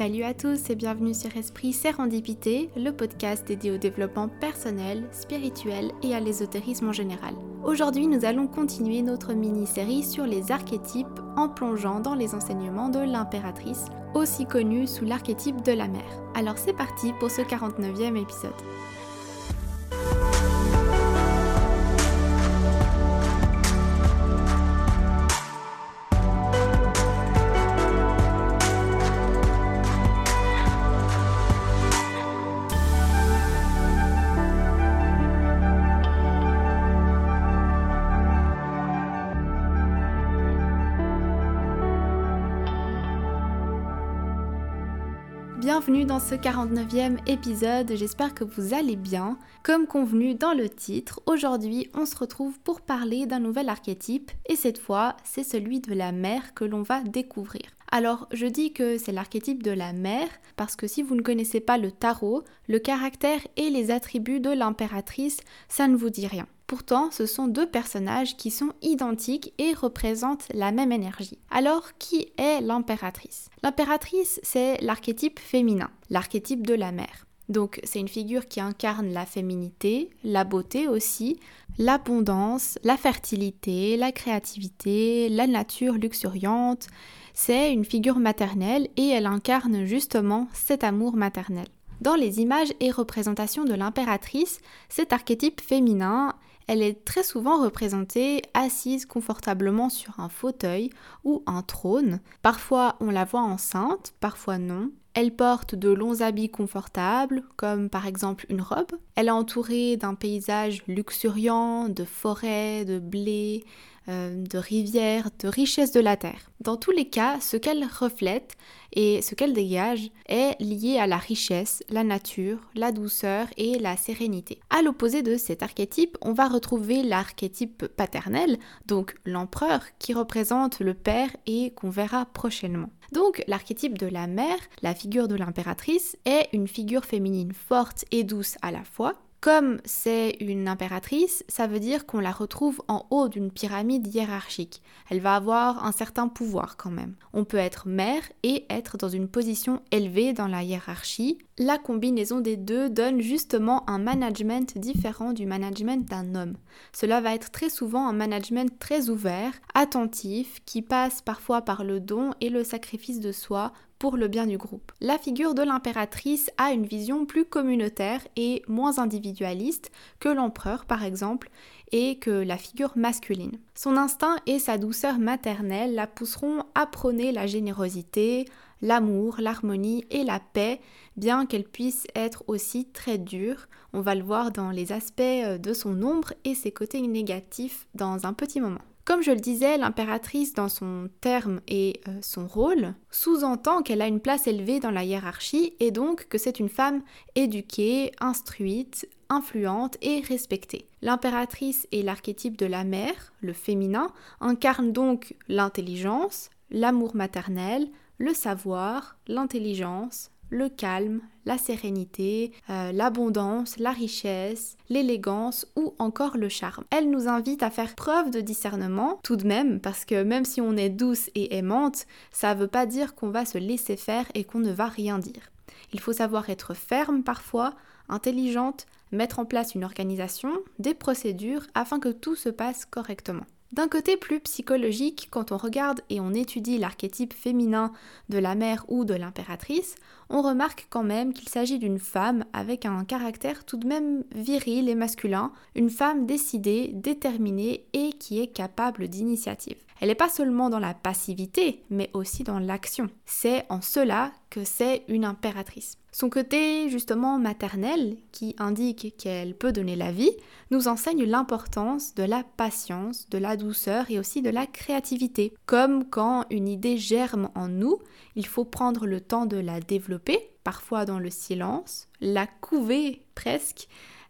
Salut à tous et bienvenue sur Esprit Sérendipité, le podcast dédié au développement personnel, spirituel et à l'ésotérisme en général. Aujourd'hui, nous allons continuer notre mini-série sur les archétypes en plongeant dans les enseignements de l'impératrice, aussi connue sous l'archétype de la mère. Alors c'est parti pour ce 49e épisode. Bienvenue dans ce 49e épisode, j'espère que vous allez bien. Comme convenu dans le titre, aujourd'hui on se retrouve pour parler d'un nouvel archétype et cette fois c'est celui de la mère que l'on va découvrir. Alors je dis que c'est l'archétype de la mère parce que si vous ne connaissez pas le tarot, le caractère et les attributs de l'impératrice, ça ne vous dit rien. Pourtant, ce sont deux personnages qui sont identiques et représentent la même énergie. Alors, qui est l'impératrice? L'impératrice, c'est l'archétype féminin, l'archétype de la mère. Donc c'est une figure qui incarne la féminité, la beauté aussi, l'abondance, la fertilité, la créativité, la nature luxuriante. C'est une figure maternelle et elle incarne justement cet amour maternel. Dans les images et représentations de l'impératrice, cet archétype féminin elle est très souvent représentée assise confortablement sur un fauteuil ou un trône. Parfois on la voit enceinte, parfois non. Elle porte de longs habits confortables, comme par exemple une robe. Elle est entourée d'un paysage luxuriant, de forêts, de blé, euh, de rivières, de richesses de la terre. Dans tous les cas, ce qu'elle reflète et ce qu'elle dégage est lié à la richesse, la nature, la douceur et la sérénité. À l'opposé de cet archétype, on va retrouver l'archétype paternel, donc l'empereur, qui représente le père et qu'on verra prochainement. Donc l'archétype de la mère, la figure de l'impératrice, est une figure féminine forte et douce à la fois, comme c'est une impératrice, ça veut dire qu'on la retrouve en haut d'une pyramide hiérarchique. Elle va avoir un certain pouvoir quand même. On peut être mère et être dans une position élevée dans la hiérarchie. La combinaison des deux donne justement un management différent du management d'un homme. Cela va être très souvent un management très ouvert, attentif, qui passe parfois par le don et le sacrifice de soi pour le bien du groupe. La figure de l'impératrice a une vision plus communautaire et moins individualiste que l'empereur par exemple et que la figure masculine. Son instinct et sa douceur maternelle la pousseront à prôner la générosité, l'amour, l'harmonie et la paix, bien qu'elle puisse être aussi très dure. On va le voir dans les aspects de son ombre et ses côtés négatifs dans un petit moment. Comme je le disais, l'impératrice dans son terme et euh, son rôle sous-entend qu'elle a une place élevée dans la hiérarchie et donc que c'est une femme éduquée, instruite, influente et respectée. L'impératrice est l'archétype de la mère, le féminin, incarne donc l'intelligence, l'amour maternel, le savoir, l'intelligence, le calme, la sérénité, euh, l'abondance, la richesse, l'élégance ou encore le charme. Elle nous invite à faire preuve de discernement tout de même parce que même si on est douce et aimante, ça ne veut pas dire qu'on va se laisser faire et qu'on ne va rien dire. Il faut savoir être ferme parfois, intelligente, mettre en place une organisation, des procédures afin que tout se passe correctement. D'un côté plus psychologique, quand on regarde et on étudie l'archétype féminin de la mère ou de l'impératrice, on remarque quand même qu'il s'agit d'une femme avec un caractère tout de même viril et masculin, une femme décidée, déterminée et qui est capable d'initiative. Elle n'est pas seulement dans la passivité, mais aussi dans l'action. C'est en cela que c'est une impératrice. Son côté justement maternel, qui indique qu'elle peut donner la vie, nous enseigne l'importance de la patience, de la douceur et aussi de la créativité. Comme quand une idée germe en nous, il faut prendre le temps de la développer, parfois dans le silence, la couver presque,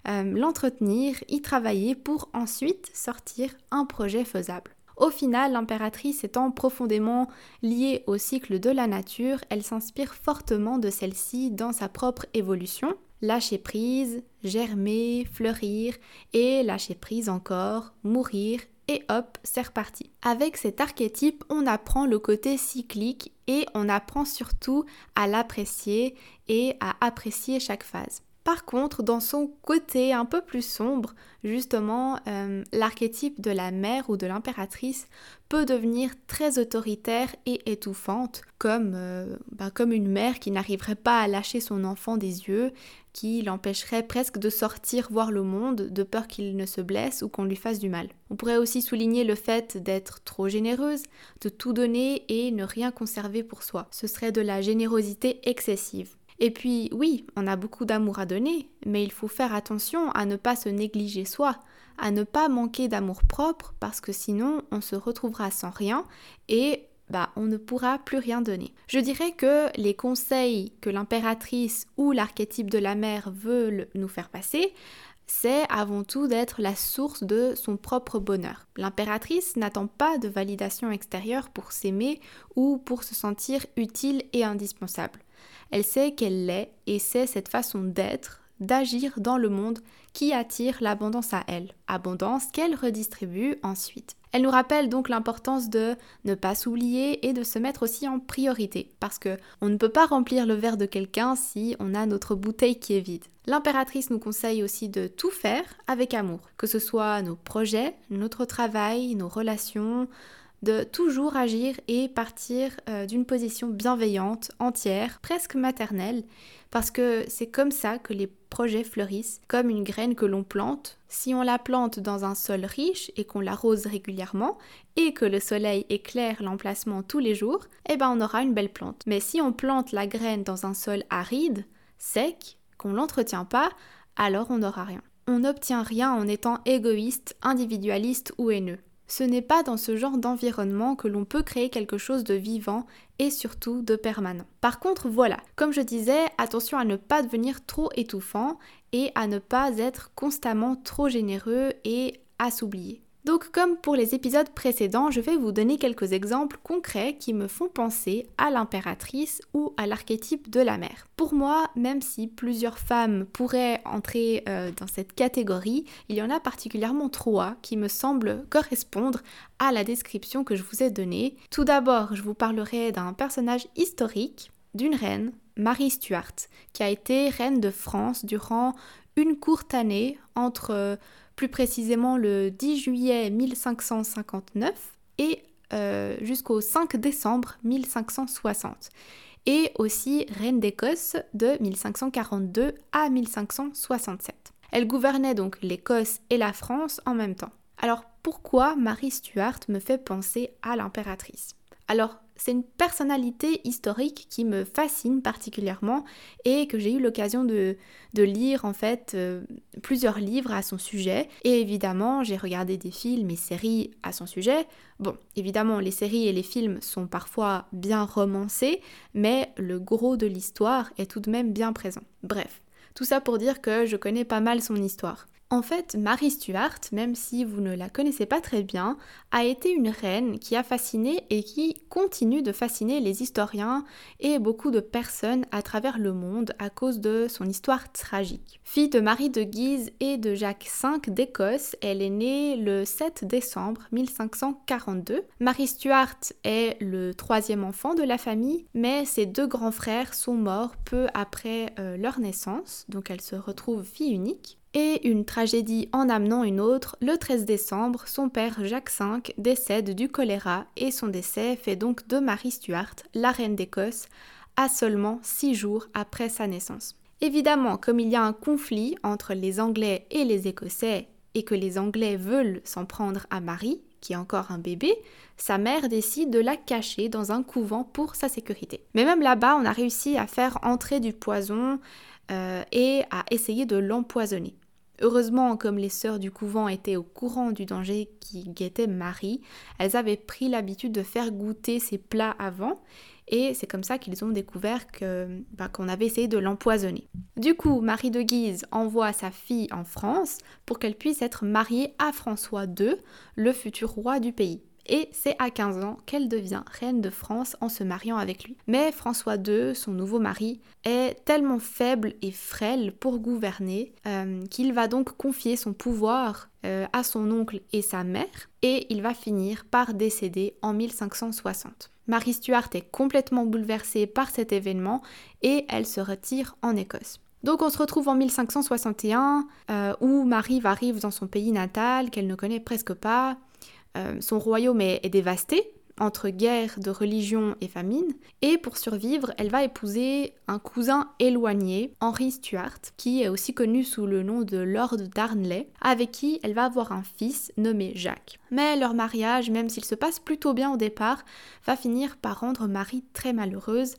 euh, l'entretenir, y travailler pour ensuite sortir un projet faisable. Au final, l'impératrice étant profondément liée au cycle de la nature, elle s'inspire fortement de celle-ci dans sa propre évolution. Lâcher prise, germer, fleurir et lâcher prise encore, mourir et hop, c'est reparti. Avec cet archétype, on apprend le côté cyclique et on apprend surtout à l'apprécier et à apprécier chaque phase. Par contre, dans son côté un peu plus sombre, justement, euh, l'archétype de la mère ou de l'impératrice peut devenir très autoritaire et étouffante, comme, euh, bah, comme une mère qui n'arriverait pas à lâcher son enfant des yeux, qui l'empêcherait presque de sortir voir le monde de peur qu'il ne se blesse ou qu'on lui fasse du mal. On pourrait aussi souligner le fait d'être trop généreuse, de tout donner et ne rien conserver pour soi. Ce serait de la générosité excessive. Et puis oui, on a beaucoup d'amour à donner, mais il faut faire attention à ne pas se négliger soi, à ne pas manquer d'amour propre, parce que sinon on se retrouvera sans rien et bah, on ne pourra plus rien donner. Je dirais que les conseils que l'impératrice ou l'archétype de la mère veulent nous faire passer, c'est avant tout d'être la source de son propre bonheur. L'impératrice n'attend pas de validation extérieure pour s'aimer ou pour se sentir utile et indispensable. Elle sait qu'elle l'est et c'est cette façon d'être, d'agir dans le monde qui attire l'abondance à elle, abondance qu'elle redistribue ensuite. Elle nous rappelle donc l'importance de ne pas s'oublier et de se mettre aussi en priorité, parce que on ne peut pas remplir le verre de quelqu'un si on a notre bouteille qui est vide. L'impératrice nous conseille aussi de tout faire avec amour, que ce soit nos projets, notre travail, nos relations, de toujours agir et partir euh, d'une position bienveillante, entière, presque maternelle, parce que c'est comme ça que les projets fleurissent, comme une graine que l'on plante. Si on la plante dans un sol riche et qu'on l'arrose régulièrement, et que le soleil éclaire l'emplacement tous les jours, eh ben on aura une belle plante. Mais si on plante la graine dans un sol aride, sec, qu'on l'entretient pas, alors on n'aura rien. On n'obtient rien en étant égoïste, individualiste ou haineux. Ce n'est pas dans ce genre d'environnement que l'on peut créer quelque chose de vivant et surtout de permanent. Par contre, voilà, comme je disais, attention à ne pas devenir trop étouffant et à ne pas être constamment trop généreux et à s'oublier. Donc comme pour les épisodes précédents, je vais vous donner quelques exemples concrets qui me font penser à l'impératrice ou à l'archétype de la mère. Pour moi, même si plusieurs femmes pourraient entrer euh, dans cette catégorie, il y en a particulièrement trois qui me semblent correspondre à la description que je vous ai donnée. Tout d'abord, je vous parlerai d'un personnage historique, d'une reine, Marie Stuart, qui a été reine de France durant une courte année entre plus précisément le 10 juillet 1559 et euh, jusqu'au 5 décembre 1560, et aussi reine d'Écosse de 1542 à 1567. Elle gouvernait donc l'Écosse et la France en même temps. Alors pourquoi Marie Stuart me fait penser à l'impératrice? Alors c'est une personnalité historique qui me fascine particulièrement et que j'ai eu l'occasion de, lire en fait euh, plusieurs livres à son sujet. Et évidemment, j'ai regardé des films et séries à son sujet. Bon, évidemment, les séries et les films sont parfois bien romancés, mais le gros de l'histoire est tout de même bien présent. Bref, tout ça pour dire que je connais pas mal son histoire. En fait, Marie Stuart, même si vous ne la connaissez pas très bien, a été une reine qui a fasciné et qui continue de fasciner les historiens et beaucoup de personnes à travers le monde à cause de son histoire tragique. Fille de Marie de Guise et de Jacques V d'Écosse, elle est née le 7 décembre 1542. Marie Stuart est le troisième enfant de la famille, mais ses deux grands frères sont morts peu après euh, leur naissance, donc elle se retrouve fille unique. Et une tragédie en amenant une autre, le 13 décembre, son père Jacques V décède du choléra et son décès fait donc de Marie Stuart la reine d'Écosse à seulement six jours après sa naissance. Évidemment, comme il y a un conflit entre les Anglais et les Écossais et que les Anglais veulent s'en prendre à Marie, qui est encore un bébé, sa mère décide de la cacher dans un couvent pour sa sécurité. Mais même là-bas, on a réussi à faire entrer du poison euh, et à essayer de l'empoisonner. Heureusement, comme les sœurs du couvent étaient au courant du danger qui guettait Marie, elles avaient pris l'habitude de faire goûter ces plats avant, et c'est comme ça qu'ils ont découvert bah, qu'on avait essayé de l'empoisonner. Du coup, Marie de Guise envoie sa fille en France pour qu'elle puisse être mariée à François II, le futur roi du pays. Et c'est à 15 ans qu'elle devient reine de France en se mariant avec lui. Mais François II, son nouveau mari, est tellement faible et frêle pour gouverner euh, qu'il va donc confier son pouvoir euh, à son oncle et sa mère, et il va finir par décéder en 1560. Marie Stuart est complètement bouleversée par cet événement et elle se retire en Écosse. Donc on se retrouve en 1561 euh, où Marie arrive dans son pays natal qu'elle ne connaît presque pas. Euh, son royaume est, dévasté entre guerre de religion et famine, et pour survivre, elle va épouser un cousin éloigné, Henry Stuart, qui est aussi connu sous le nom de Lord Darnley, avec qui elle va avoir un fils nommé Jacques. Mais leur mariage, même s'il se passe plutôt bien au départ, va finir par rendre Marie très malheureuse,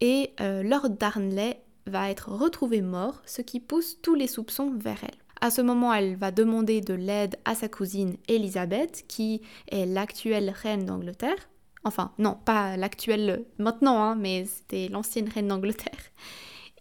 et euh, Lord Darnley va être retrouvé mort, ce qui pousse tous les soupçons vers elle. À ce moment, elle va demander de l'aide à sa cousine Elisabeth, qui est l'actuelle reine d'Angleterre. Enfin, non, pas l'actuelle maintenant, hein, mais c'était l'ancienne reine d'Angleterre.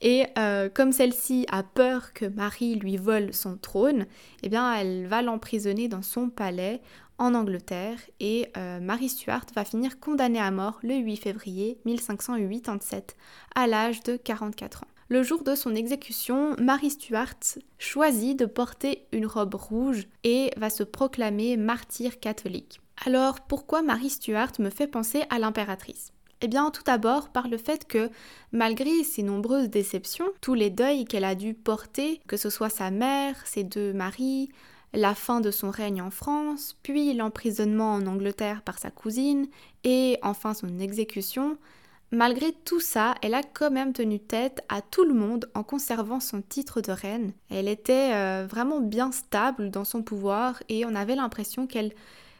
Et euh, comme celle-ci a peur que Marie lui vole son trône, eh bien, elle va l'emprisonner dans son palais en Angleterre et euh, Marie Stuart va finir condamnée à mort le 8 février 1587 à l'âge de 44 ans. Le jour de son exécution, Marie Stuart choisit de porter une robe rouge et va se proclamer martyr catholique. Alors pourquoi Marie Stuart me fait penser à l'impératrice? Eh bien, tout d'abord par le fait que, malgré ses nombreuses déceptions, tous les deuils qu'elle a dû porter, que ce soit sa mère, ses deux maris, la fin de son règne en France, puis l'emprisonnement en Angleterre par sa cousine, et enfin son exécution, Malgré tout ça, elle a quand même tenu tête à tout le monde en conservant son titre de reine. Elle était euh, vraiment bien stable dans son pouvoir et on avait l'impression qu'elle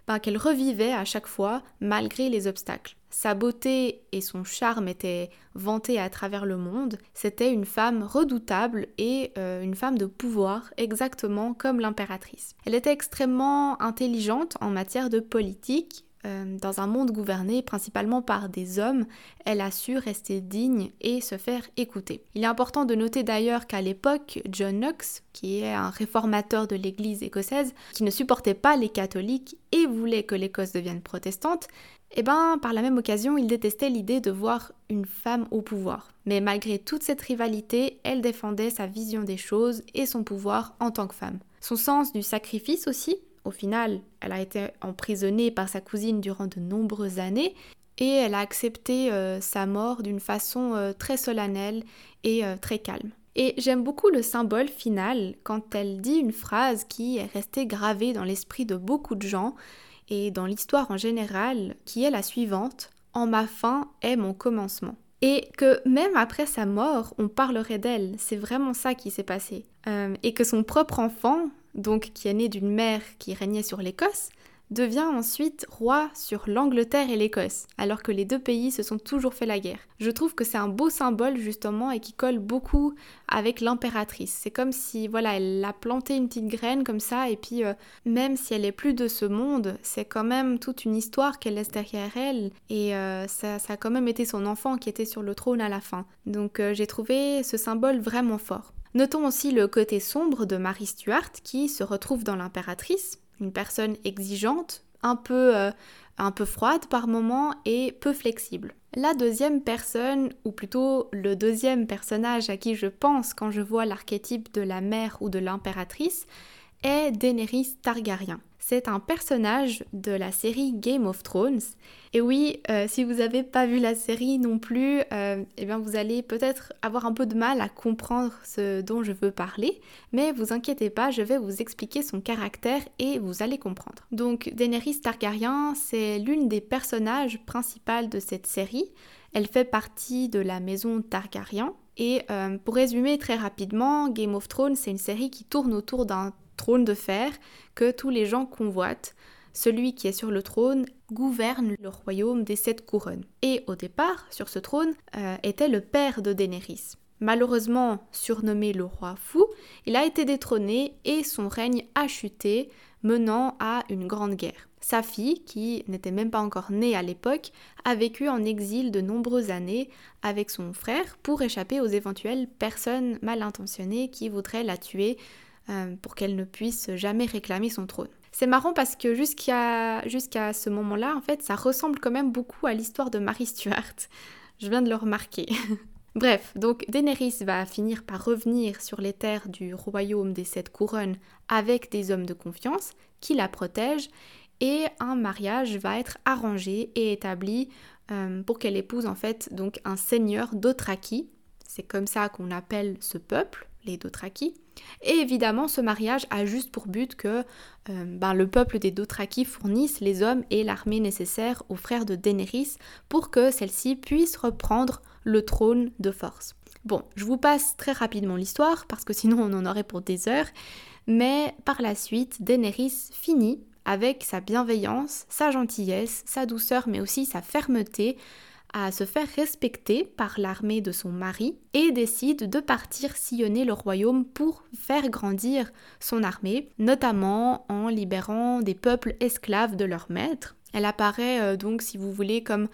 ben, qu'elle revivait à chaque fois malgré les obstacles. Sa beauté et son charme étaient vantés à travers le monde. C'était une femme redoutable et euh, une femme de pouvoir, exactement comme l'impératrice. Elle était extrêmement intelligente en matière de politique, euh, dans un monde gouverné principalement par des hommes, elle a su rester digne et se faire écouter. Il est important de noter d'ailleurs qu'à l'époque, John Knox, qui est un réformateur de l'Église écossaise, qui ne supportait pas les catholiques et voulait que l'Écosse devienne protestante, eh ben, par la même occasion, il détestait l'idée de voir une femme au pouvoir. Mais malgré toute cette rivalité, elle défendait sa vision des choses et son pouvoir en tant que femme. Son sens du sacrifice aussi, au final, elle a été emprisonnée par sa cousine durant de nombreuses années et elle a accepté euh, sa mort d'une façon euh, très solennelle et euh, très calme. Et j'aime beaucoup le symbole final quand elle dit une phrase qui est restée gravée dans l'esprit de beaucoup de gens et dans l'histoire en général, qui est la suivante En ma fin est mon commencement. Et que même après sa mort, on parlerait d'elle. C'est vraiment ça qui s'est passé. et que son propre enfant, donc qui est né d'une mère qui régnait sur l'Écosse, devient ensuite roi sur l'Angleterre et l'Écosse, alors que les deux pays se sont toujours fait la guerre. Je trouve que c'est un beau symbole justement et qui colle beaucoup avec l'impératrice. C'est comme si voilà, elle a planté une petite graine comme ça et puis euh, même si elle est plus de ce monde, c'est quand même toute une histoire qu'elle laisse derrière elle et euh, ça, a quand même été son enfant qui était sur le trône à la fin. Donc euh, j'ai trouvé ce symbole vraiment fort. Notons aussi le côté sombre de Marie Stuart qui se retrouve dans l'impératrice, une personne exigeante, un peu, euh, un peu froide par moments et peu flexible. La deuxième personne, ou plutôt le deuxième personnage à qui je pense quand je vois l'archétype de la mère ou de l'impératrice, est Daenerys Targaryen. C'est un personnage de la série Game of Thrones. Et oui, euh, si vous n'avez pas vu la série non plus, euh, eh bien vous allez peut-être avoir un peu de mal à comprendre ce dont je veux parler. Mais vous inquiétez pas, je vais vous expliquer son caractère et vous allez comprendre. Donc Daenerys Targaryen, c'est l'une des personnages principales de cette série. Elle fait partie de la maison Targaryen. Et euh, pour résumer très rapidement, Game of Thrones, c'est une série qui tourne autour d'un trône de fer que tous les gens convoitent. Celui qui est sur le trône gouverne le royaume des sept couronnes. Et au départ, sur ce trône, euh, était le père de Daenerys. Malheureusement surnommé le roi fou, il a été détrôné et son règne a chuté, menant à une grande guerre. Sa fille, qui n'était même pas encore née à l'époque, a vécu en exil de nombreuses années avec son frère pour échapper aux éventuelles personnes mal intentionnées qui voudraient la tuer euh, pour qu'elle ne puisse jamais réclamer son trône. C'est marrant parce que jusqu'à jusqu'à ce moment-là, en fait, ça ressemble quand même beaucoup à l'histoire de Marie Stuart. Je viens de le remarquer. Bref, donc Daenerys va finir par revenir sur les terres du royaume des sept couronnes avec des hommes de confiance qui la protègent et un mariage va être arrangé et établi euh, pour qu'elle épouse en fait donc un seigneur d'Othraki. C'est comme ça qu'on appelle ce peuple, les Dothraki. Et évidemment, ce mariage a juste pour but que euh, ben, le peuple des Dothraki fournisse les hommes et l'armée nécessaires aux frères de Daenerys pour que celle-ci puisse reprendre le trône de force. Bon, je vous passe très rapidement l'histoire parce que sinon on en aurait pour des heures, mais par la suite, Daenerys finit avec sa bienveillance, sa gentillesse, sa douceur, mais aussi sa fermeté, à se faire respecter par l'armée de son mari et décide de partir sillonner le royaume pour faire grandir son armée, notamment en libérant des peuples esclaves de leurs maîtres. Elle apparaît euh, donc, si vous voulez, comme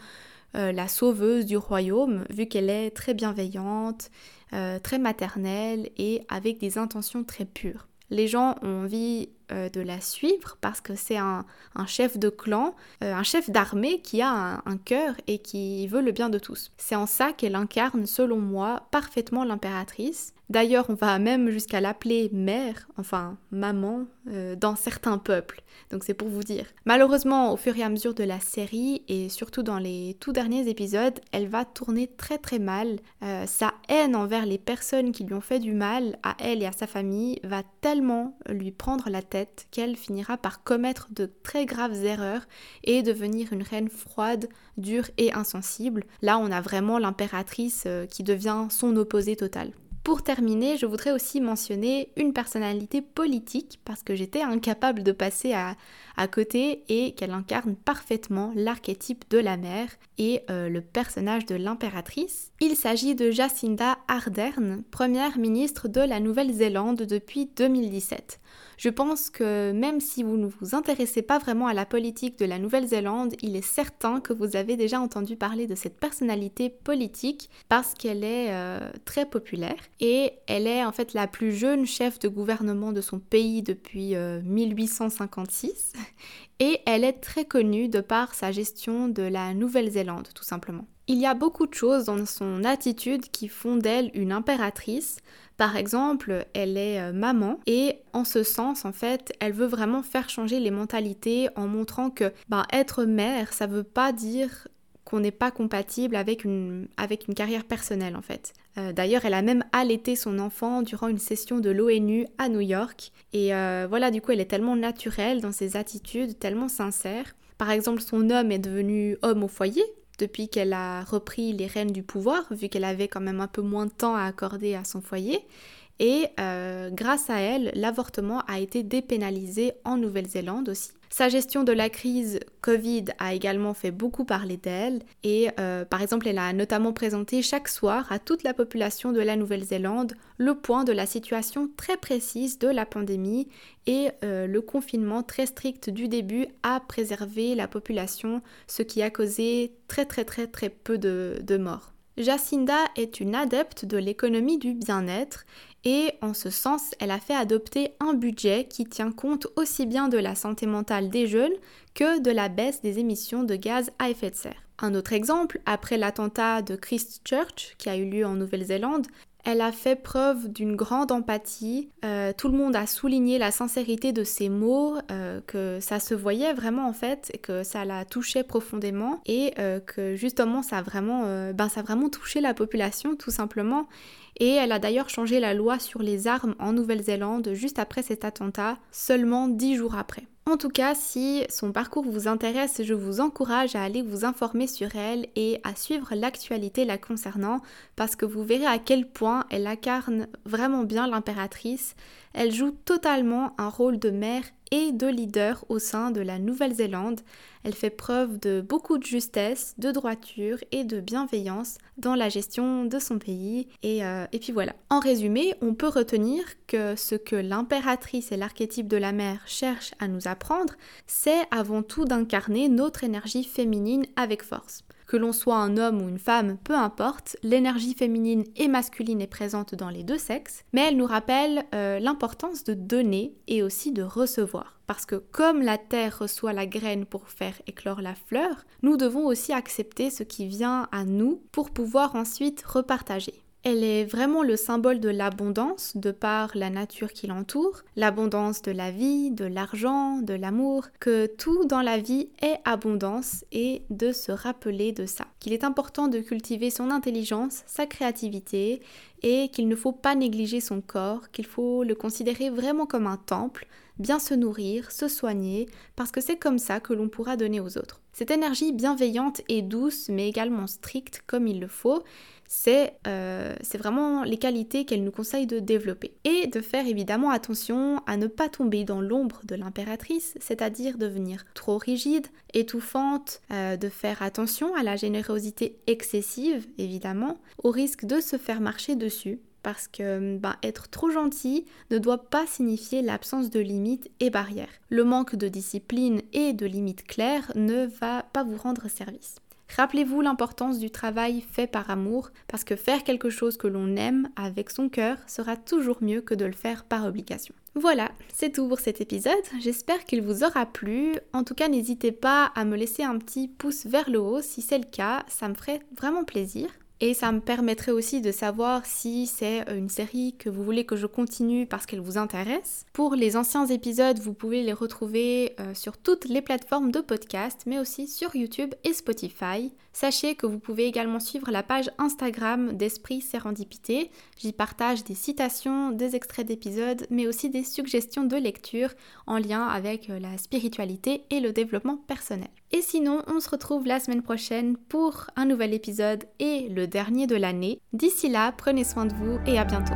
euh, la sauveuse du royaume, vu qu'elle est très bienveillante, euh, très maternelle et avec des intentions très pures. Les gens ont envie euh, de la suivre parce que c'est un, chef de clan, un chef d'armée qui a un, cœur et qui veut le bien de tous. C'est en ça qu'elle incarne, selon moi, parfaitement l'impératrice. D'ailleurs, on va même jusqu'à l'appeler mère, enfin maman, euh, dans certains peuples. Donc c'est pour vous dire. Malheureusement, au fur et à mesure de la série, et surtout dans les tout derniers épisodes, elle va tourner très très mal. Euh, sa haine envers les personnes qui lui ont fait du mal, à elle et à sa famille, va tellement lui prendre la tête qu'elle finira par commettre de très graves erreurs et devenir une reine froide, dure et insensible. Là, on a vraiment l'impératrice euh, qui devient son opposé total. Pour terminer, je voudrais aussi mentionner une personnalité politique parce que j'étais incapable de passer à, côté et qu'elle incarne parfaitement l'archétype de la mère et euh, le personnage de l'impératrice. Il s'agit de Jacinda Ardern, première ministre de la Nouvelle-Zélande depuis 2017. Je pense que même si vous ne vous intéressez pas vraiment à la politique de la Nouvelle-Zélande, il est certain que vous avez déjà entendu parler de cette personnalité politique parce qu'elle est euh, très populaire et elle est en fait la plus jeune chef de gouvernement de son pays depuis 1856 euh, et elle est très connue de par sa gestion de la Nouvelle-Zélande tout simplement. Il y a beaucoup de choses dans son attitude qui font d'elle une impératrice. Par exemple, elle est euh, maman et en ce sens, en fait, elle veut vraiment faire changer les mentalités en montrant que ben, être mère, ça veut pas dire qu'on n'est pas compatible avec une, avec une carrière personnelle en fait. Euh, d'ailleurs, elle a même allaité son enfant durant une session de l'ONU à New York. Et euh, voilà, du coup, elle est tellement naturelle dans ses attitudes, tellement sincère. Par exemple, son homme est devenu homme au foyer, depuis qu'elle a repris les rênes du pouvoir, vu qu'elle avait quand même un peu moins de temps à accorder à son foyer. Et euh, grâce à elle, l'avortement a été dépénalisé en Nouvelle-Zélande aussi. Sa gestion de la crise Covid a également fait beaucoup parler d'elle et euh, par exemple elle a notamment présenté chaque soir à toute la population de la Nouvelle-Zélande le point de la situation très précise de la pandémie et euh, le confinement très strict du début a préservé la population, ce qui a causé très très très très peu de morts. Jacinda est une adepte de l'économie du bien-être et en ce sens, elle a fait adopter un budget qui tient compte aussi bien de la santé mentale des jeunes que de la baisse des émissions de gaz à effet de serre. Un autre exemple, après l'attentat de Christchurch qui a eu lieu en Nouvelle-Zélande, elle a fait preuve d'une grande empathie. Euh, tout le monde a souligné la sincérité de ses mots, euh, que ça se voyait vraiment en fait, que ça la touchait profondément et euh, que justement ça a vraiment, ben, ça a vraiment touché la population tout simplement. Et elle a d'ailleurs changé la loi sur les armes en Nouvelle-Zélande juste après cet attentat, seulement dix jours après. En tout cas, si son parcours vous intéresse, je vous encourage à aller vous informer sur elle et à suivre l'actualité la concernant parce que vous verrez à quel point elle incarne vraiment bien l'impératrice. Elle joue totalement un rôle de mère et de leader au sein de la Nouvelle-Zélande. Elle fait preuve de beaucoup de justesse, de droiture et de bienveillance dans la gestion de son pays. Et, euh, et puis voilà. En résumé, on peut retenir que ce que l'impératrice et l'archétype de la mère cherchent à nous apprendre, c'est avant tout d'incarner notre énergie féminine avec force. Que l'on soit un homme ou une femme, peu importe, l'énergie féminine et masculine est présente dans les deux sexes, mais elle nous rappelle euh, l'importance de donner et aussi de recevoir. Parce que comme la terre reçoit la graine pour faire éclore la fleur, nous devons aussi accepter ce qui vient à nous pour pouvoir ensuite repartager. Elle est vraiment le symbole de l'abondance de par la nature qui l'entoure, l'abondance de la vie, de l'argent, de l'amour, que tout dans la vie est abondance et de se rappeler de ça. Qu'il est important de cultiver son intelligence, sa créativité et qu'il ne faut pas négliger son corps, qu'il faut le considérer vraiment comme un temple, bien se nourrir, se soigner, parce que c'est comme ça que l'on pourra donner aux autres. Cette énergie bienveillante et douce, mais également stricte comme il le faut, euh, c'est vraiment les qualités qu'elle nous conseille de développer. Et de faire évidemment attention à ne pas tomber dans l'ombre de l'impératrice, c'est-à-dire devenir trop rigide, étouffante, euh, de faire attention à la générosité excessive, évidemment, au risque de se faire marcher dessus. Parce que ben, être trop gentil ne doit pas signifier l'absence de limites et barrières. Le manque de discipline et de limites claires ne va pas vous rendre service. Rappelez-vous l'importance du travail fait par amour, parce que faire quelque chose que l'on aime avec son cœur sera toujours mieux que de le faire par obligation. Voilà, c'est tout pour cet épisode. J'espère qu'il vous aura plu. En tout cas, n'hésitez pas à me laisser un petit pouce vers le haut si c'est le cas, ça me ferait vraiment plaisir. Et ça me permettrait aussi de savoir si c'est une série que vous voulez que je continue parce qu'elle vous intéresse. Pour les anciens épisodes, vous pouvez les retrouver euh, sur toutes les plateformes de podcast, mais aussi sur YouTube et Spotify. Sachez que vous pouvez également suivre la page Instagram d'Esprit Sérendipité. J'y partage des citations, des extraits d'épisodes, mais aussi des suggestions de lecture en lien avec euh, la spiritualité et le développement personnel. Et sinon, on se retrouve la semaine prochaine pour un nouvel épisode et le dernier de l'année. D'ici là, prenez soin de vous et à bientôt.